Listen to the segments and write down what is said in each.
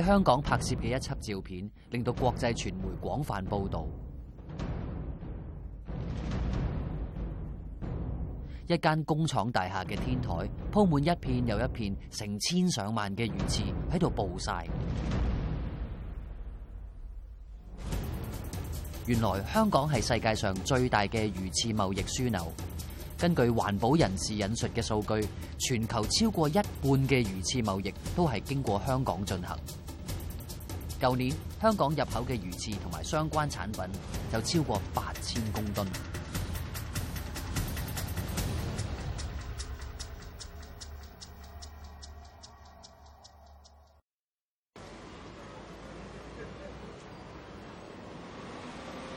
喺香港拍摄嘅一辑照片，令到国际传媒广泛报道。一间工厂大厦嘅天台铺满一片又一片，成千上万嘅鱼翅喺度暴晒。原来香港系世界上最大嘅鱼翅贸易枢纽。根据环保人士引述嘅数据，全球超过一半嘅鱼翅贸易都系经过香港进行。舊年香港入口嘅魚翅同埋相關產品就超過八千公噸。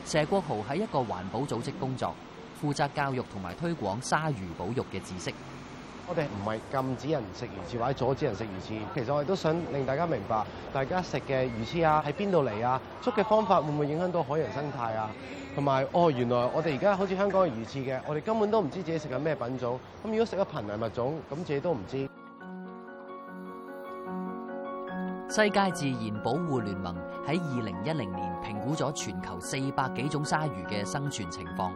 謝國豪喺一個環保組織工作，負責教育同埋推廣鯊魚保育嘅知識。我哋唔係禁止人食魚翅或者阻止人食魚翅，其實我哋都想令大家明白，大家食嘅魚翅啊喺邊度嚟啊，捉嘅方法會唔會影響到海洋生態啊？同埋哦，原來我哋而家好似香港嘅魚翅嘅，我哋根本都唔知自己食緊咩品種。咁如果食咗瀕危物種，咁自己都唔知。世界自然保護聯盟喺二零一零年評估咗全球四百幾種鯊魚嘅生存情況。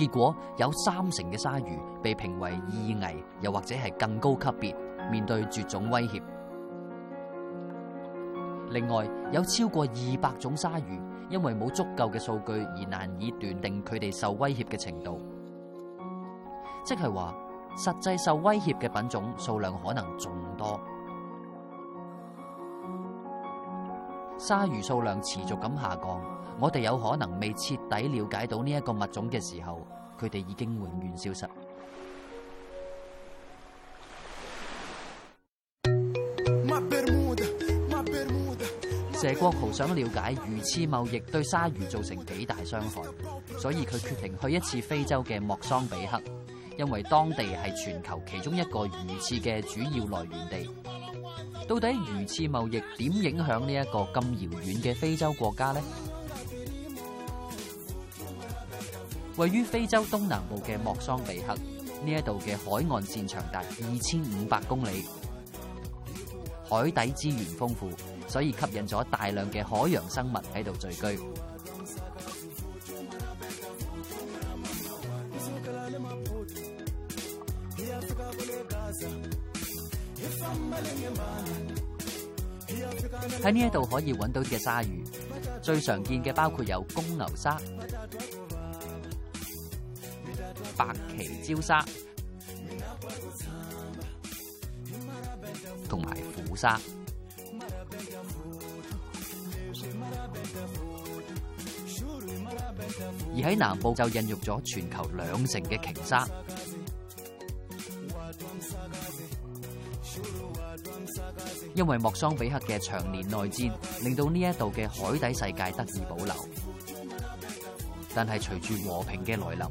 结果有三成嘅鲨鱼被评为二危，又或者系更高级别面对绝种威胁。另外，有超过二百种鲨鱼因为冇足够嘅数据而难以断定佢哋受威胁嘅程度，即系话实际受威胁嘅品种数量可能仲多。鲨鱼数量持续咁下降。我哋有可能未彻底了解到呢一个物种嘅时候，佢哋已经永远消失。谢国豪想了解鱼翅贸易对鲨鱼造成几大伤害，所以佢决定去一次非洲嘅莫桑比克，因为当地系全球其中一个鱼翅嘅主要来源地。到底鱼翅贸易点影响呢一个咁遥远嘅非洲国家呢？位于非洲东南部嘅莫桑比克，呢一度嘅海岸线长达二千五百公里，海底资源丰富，所以吸引咗大量嘅海洋生物喺度聚居。喺呢一度可以揾到嘅鲨鱼，最常见嘅包括有公牛鲨。白旗礁沙同埋虎沙，而喺南部就孕育咗全球兩成嘅鲸沙。因為莫桑比克嘅長年內戰，令到呢一度嘅海底世界得以保留，但系隨住和平嘅來臨。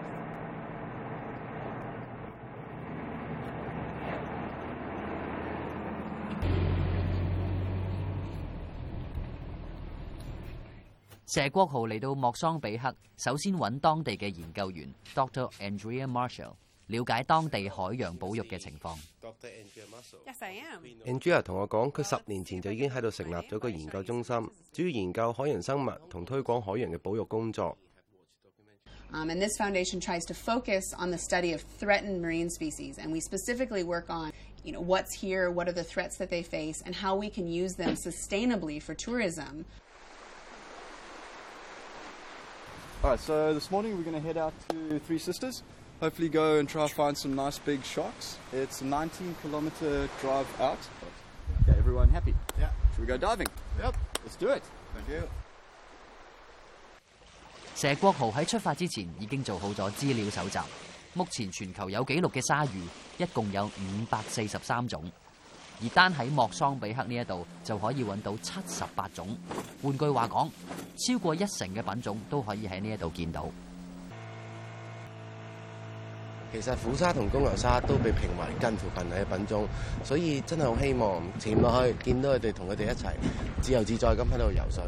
谢国豪嚟到莫桑比克，首先揾当地嘅研究员 Dr. Andrea Marshall 了解当地海洋保育嘅情况。Andrea 同我讲，佢十年前就已经喺度成立咗个研究中心，主要研究海洋生物同推广海洋嘅保育工作。Um, And this foundation tries to focus on the study of threatened marine species, and we specifically work on, you know, what's here, what are the threats that they face, and how we can use them sustainably for tourism. Alright, so this morning we're going to head out to Three Sisters. Hopefully, go and try find some nice big sharks. It's a 19 kilometer drive out. Okay, everyone happy? Yeah. Should we go diving? Yep. Let's do it. Thank you. 石國豪喺出發之前已經做好咗資料搜集，目前全球有記錄嘅鯊魚一共有五百四十三種。而單喺莫桑比克呢一度就可以揾到七十八種，換句話講，超過一成嘅品種都可以喺呢一度見到。其實虎鯊同公牛鯊都被評為近乎近危嘅品種，所以真係好希望潛落去見到佢哋，同佢哋一齊自由自在咁喺度游水。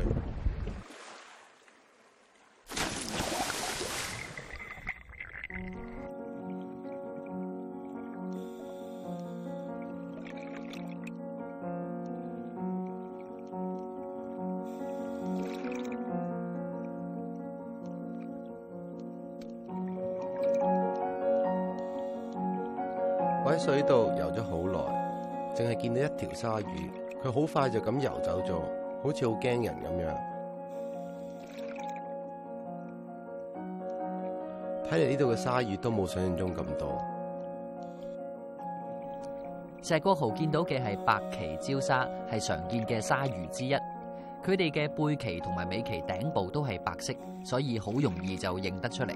水度游咗好耐，净系见到一条鲨鱼，佢好快就咁游走咗，好似好惊人咁样。睇嚟呢度嘅鲨鱼都冇想象中咁多。石国豪见到嘅系白鳍礁鲨，系常见嘅鲨鱼之一。佢哋嘅背鳍同埋尾鳍顶部都系白色，所以好容易就认得出嚟。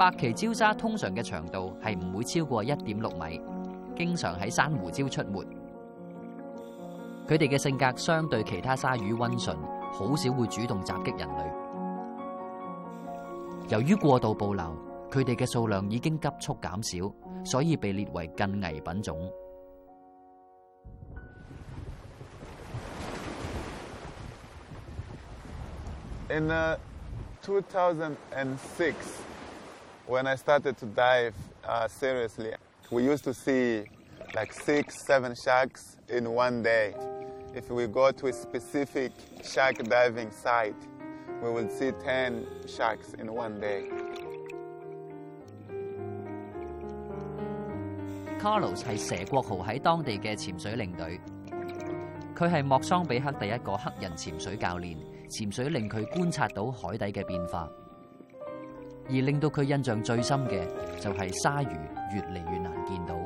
白旗礁鲨通常嘅长度系唔会超过一点六米，经常喺珊瑚礁出没。佢哋嘅性格相对其他鲨鱼温顺，好少会主动袭击人类。由于过度捕捞，佢哋嘅数量已经急速减少，所以被列为近危品种。In 2006. when I started to dive uh, seriously, we used to see like six, seven sharks in one day. If we go to a specific shark diving site, we would see 10 sharks in one day. Carlos 係佘國豪喺當地嘅潛水領隊，佢係莫桑比克第一個黑人潛水教練，潛水令佢觀察到海底嘅變化。而令到佢印象最深嘅就系鲨鱼越嚟越难见到。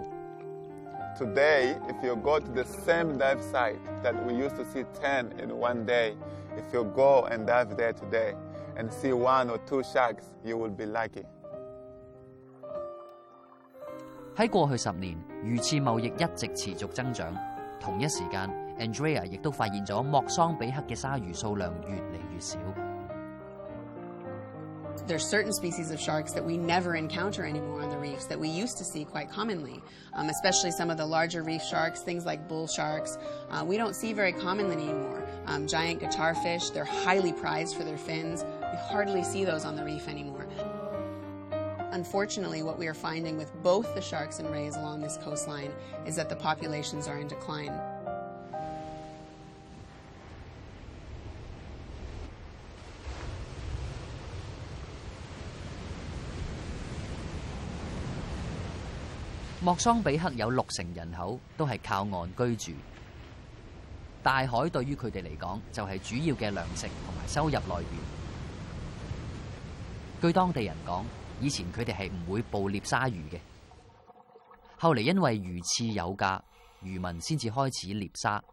喺过去十年，鱼翅贸易一直持续增长。同一时间，Andrea 亦都发现咗莫桑比克嘅鲨鱼数量越嚟越少。There's certain species of sharks that we never encounter anymore on the reefs that we used to see quite commonly, um, especially some of the larger reef sharks, things like bull sharks. Uh, we don't see very commonly anymore. Um, giant guitarfish, they're highly prized for their fins. We hardly see those on the reef anymore. Unfortunately, what we are finding with both the sharks and rays along this coastline is that the populations are in decline. 莫桑比克有六成人口都系靠岸居住，大海对于佢哋嚟讲就系主要嘅粮食同埋收入来源。据当地人讲，以前佢哋系唔会捕猎鲨鱼嘅，后嚟因为鱼翅有价，渔民先至开始猎鲨。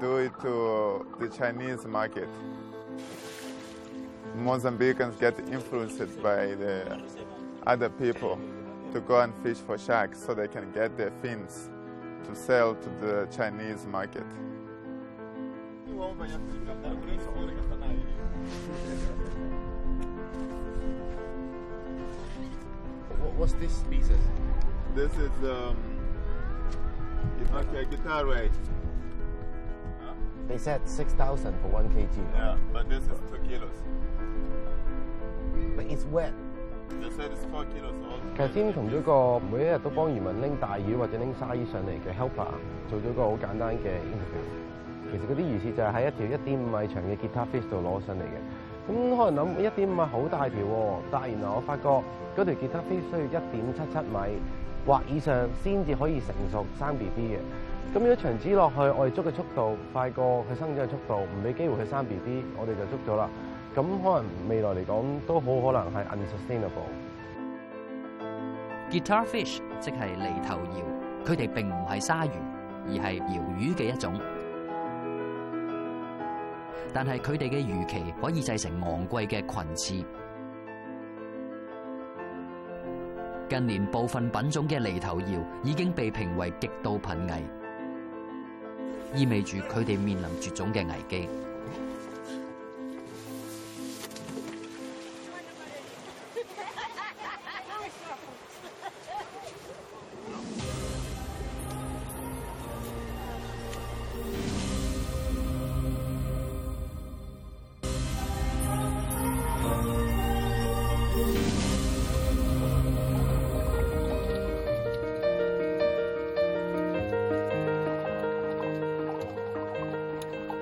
do it to the Chinese market. Mozambicans get influenced by the other people to go and fish for sharks so they can get their fins to sell to the Chinese market. What's this species? This is um, guitar right. 佢哋話六千蚊 for 一 kg 咯，但係呢個兩 kilos，但係佢係濕。佢哋話四 k l 同咗個每一日都幫漁民拎大魚或者拎沙魚上嚟嘅 helper 做咗個好簡單嘅 interview。其實嗰啲魚翅就係喺一條一點五米長嘅吉他 fish 度攞上嚟嘅。咁可能諗一點五米好大條喎，但係原來我發覺嗰條吉他 fish 需要一點七七米或以上先至可以成熟生 B B 嘅。咁一場子落去，我哋捉嘅速度快過佢生仔嘅速度，唔俾機會佢生 B B，我哋就捉咗啦。咁可能未來嚟講，都好可能係 unsustainable。Guitarfish 即係犁頭鰻，佢哋並唔係鯊魚，而係鰻魚嘅一種。但系佢哋嘅魚期可以製成昂貴嘅裙翅。近年部分品種嘅犁頭鰻已經被評為極度瀕危。意味住佢哋面臨絕種嘅危機。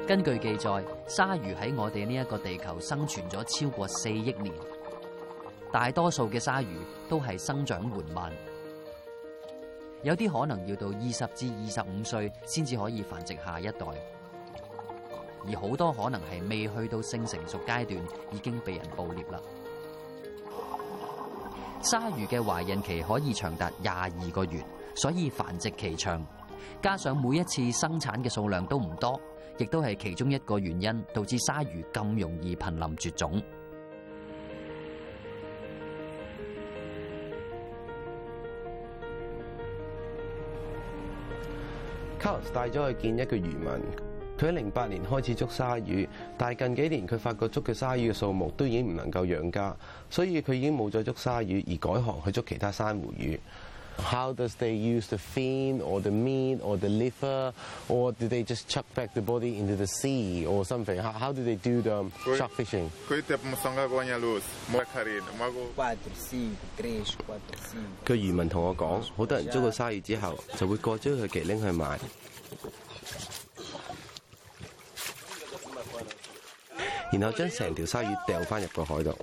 根据记载，鲨鱼喺我哋呢一个地球生存咗超过四亿年。大多数嘅鲨鱼都系生长缓慢，有啲可能要到二十至二十五岁先至可以繁殖下一代，而好多可能系未去到性成熟阶段，已经被人捕猎啦。鲨鱼嘅怀孕期可以长达廿二个月，所以繁殖期长，加上每一次生产嘅数量都唔多。亦都係其中一個原因，導致鯊魚咁容易頻臨絕種。c a o 帶咗去見一個漁民，佢喺零八年開始捉鯊魚，但係近幾年佢發覺捉嘅鯊魚嘅數目都已經唔能夠養家，所以佢已經冇再捉鯊魚，而改行去捉其他珊瑚魚。How does they use the fin or the meat or the liver, or do they just chuck back the body into the sea or something? How how do they do the shark fishing? 佢渔民同我讲，好多人捉个鲨鱼之后，就会过咗佢嘅零去卖，然后将成条鲨鱼掉翻入个海度。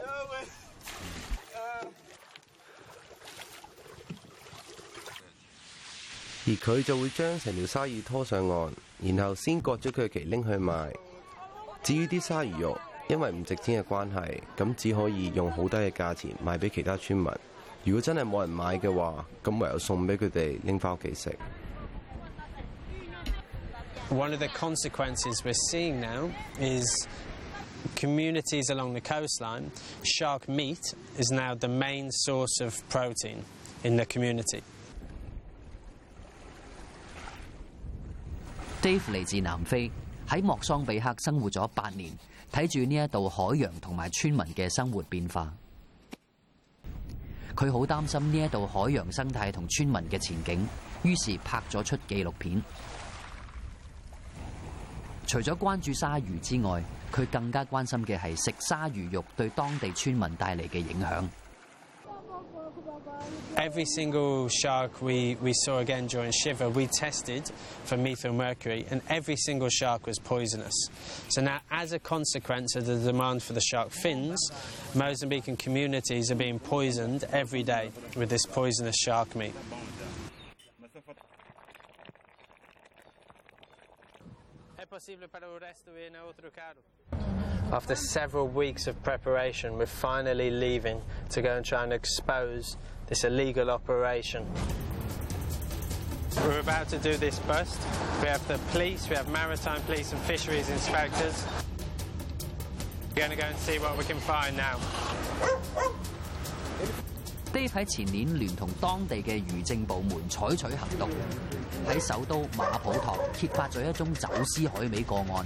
而佢就會將成條鯊魚拖上岸，然後先割咗佢嘅皮拎去賣。至於啲鯊魚肉，因為唔值錢嘅關係，咁只可以用好低嘅價錢賣俾其他村民。如果真係冇人買嘅話，咁唯有送俾佢哋拎翻屋企食。One of the consequences we're seeing now is communities along the coastline. Shark meat is now the main source of protein in the community. Dave 嚟自南非，喺莫桑比克生活咗八年，睇住呢一度海洋同埋村民嘅生活变化，佢好担心呢一度海洋生态同村民嘅前景，于是拍咗出纪录片。除咗关注鲨鱼之外，佢更加关心嘅系食鲨鱼肉对当地村民带嚟嘅影响。Every single shark we, we saw again during Shiver, we tested for methyl mercury, and every single shark was poisonous. So now, as a consequence of the demand for the shark fins, Mozambican communities are being poisoned every day with this poisonous shark meat. para o resto na outro carro. After several weeks of preparation, we're finally leaving to go and try and expose this illegal operation. We're about to do this bust. We have the police, we have maritime police and fisheries inspectors. We're going to go and see what we can find now. 呢喺前年聯同當地嘅漁政部門採取行動，喺首都馬普托揭發咗一宗走私海味個案。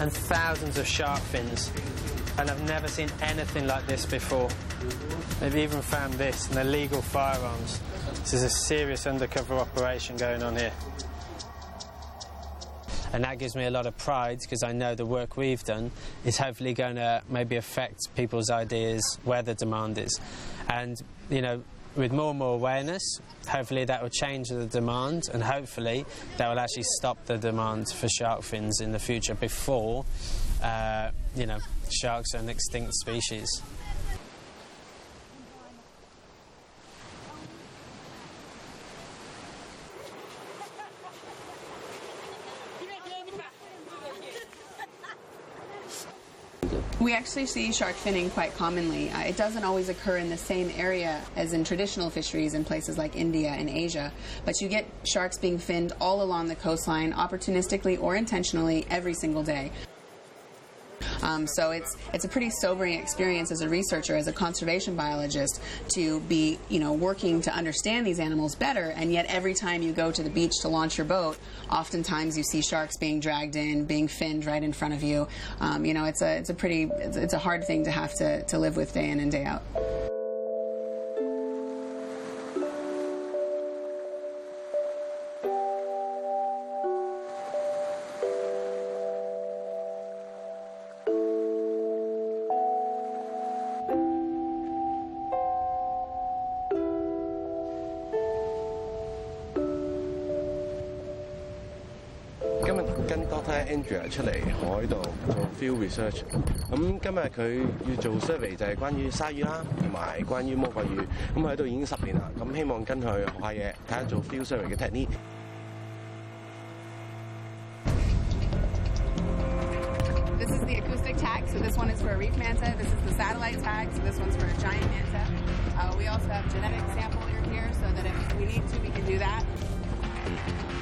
and thousands of shark fins. And I've never seen anything like this before. They've even found this and illegal firearms. This is a serious undercover operation going on here. And that gives me a lot of pride because I know the work we've done is hopefully going to maybe affect people's ideas where the demand is. And, you know, with more and more awareness, hopefully that will change the demand and hopefully that will actually stop the demand for shark fins in the future before, uh, you know, sharks are an extinct species. We actually see shark finning quite commonly. Uh, it doesn't always occur in the same area as in traditional fisheries in places like India and Asia, but you get sharks being finned all along the coastline, opportunistically or intentionally, every single day. Um, so it's it's a pretty sobering experience as a researcher, as a conservation biologist, to be you know working to understand these animals better, and yet every time you go to the beach to launch your boat, oftentimes you see sharks being dragged in, being finned right in front of you. Um, you know, it's a it's a pretty it's, it's a hard thing to have to to live with day in and day out. 跟 Doctor Andrea 出嚟海度做 field research，咁今日佢要做 survey 就係關於鯊魚啦，同埋關於魔鬼魚。咁喺度已經十年啦，咁希望跟佢學下嘢，睇下做 field survey 嘅 techni。q u acoustic e the one reef the satellite one's we have genetic sample here, we need we This tag, this manta. This tag, this giant manta. that to, that. Uh, is is is if so so also a a can for for so do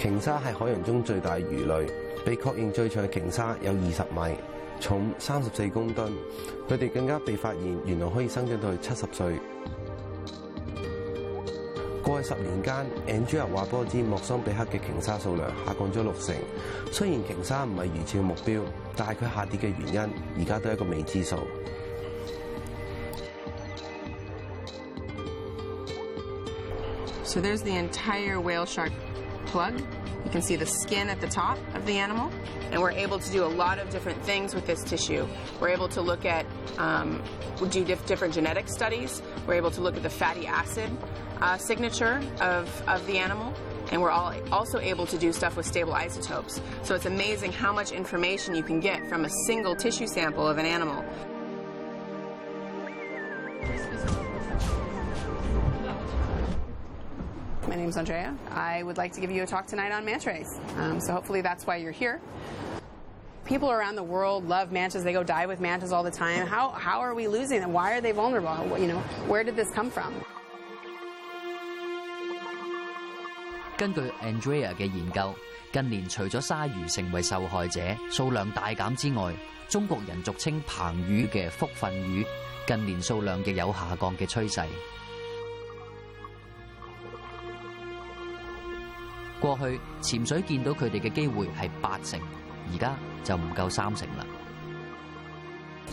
鲸鲨系海洋中最大鱼类，被确认最长嘅鲸鲨有二十米，重三十四公吨。佢哋更加被发现，原来可以生长到七十岁。过去十年间 a n g e l 话波知莫桑比克嘅鲸鲨数量下降咗六成。虽然鲸鲨唔系係翅嘅目标，但系佢下跌嘅原因，而家都系一个未知数。So there's the entire whale shark. plug. You can see the skin at the top of the animal, and we're able to do a lot of different things with this tissue. We're able to look at, um, we do diff different genetic studies. We're able to look at the fatty acid uh, signature of, of the animal, and we're all also able to do stuff with stable isotopes. So it's amazing how much information you can get from a single tissue sample of an animal. My name is Andrea. I would like to give you a talk tonight on manta Um, so hopefully that's why you're here. People around the world love mantas. They go dive with mantas all the time. How, how are we losing them? Why are they vulnerable? You know, where did this come from? 根據 Andrea 嘅研究，近年除咗鯊魚成為受害者數量大減之外，中國人俗稱鵬魚嘅福分魚近年數量亦有下降嘅趨勢。过去潜水见到佢哋嘅机会系八成，而家就唔够三成啦。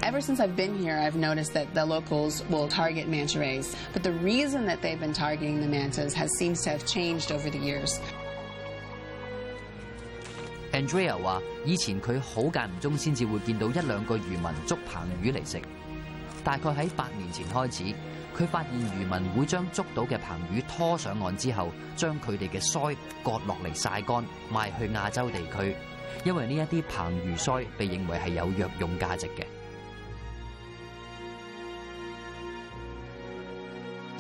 Ever since I've been here, I've noticed that the locals will target manta rays. But the reason that they've been targeting the mantas has seems to have changed over the years. Andrea 话：以前佢好间唔中先至会见到一两个渔民捉棚鱼嚟食，大概喺八年前开始。佢發現漁民會將捉到嘅鰭魚拖上岸之後，將佢哋嘅腮割落嚟晒乾，賣去亞洲地區。因為呢一啲鰭魚腮被認為係有藥用價值嘅。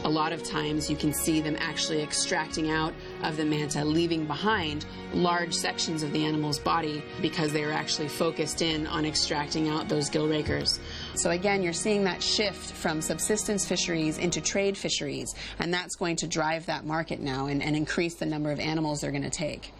A lot of times you can see them actually extracting out of the manta, leaving behind large sections of the animal's body because they are actually focused in on extracting out those gill rakers. So again, you're seeing that shift from subsistence fisheries into trade fisheries, and that's going to drive that market now and, and increase the number of animals they're going to take.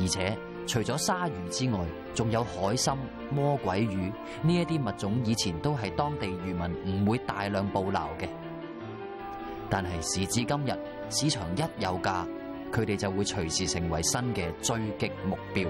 而且除咗鲨鱼之外，仲有海参、魔鬼鱼呢一啲物种，以前都系当地渔民唔会大量捕捞嘅。但系时至今日，市场一有价，佢哋就会随时成为新嘅追击目标。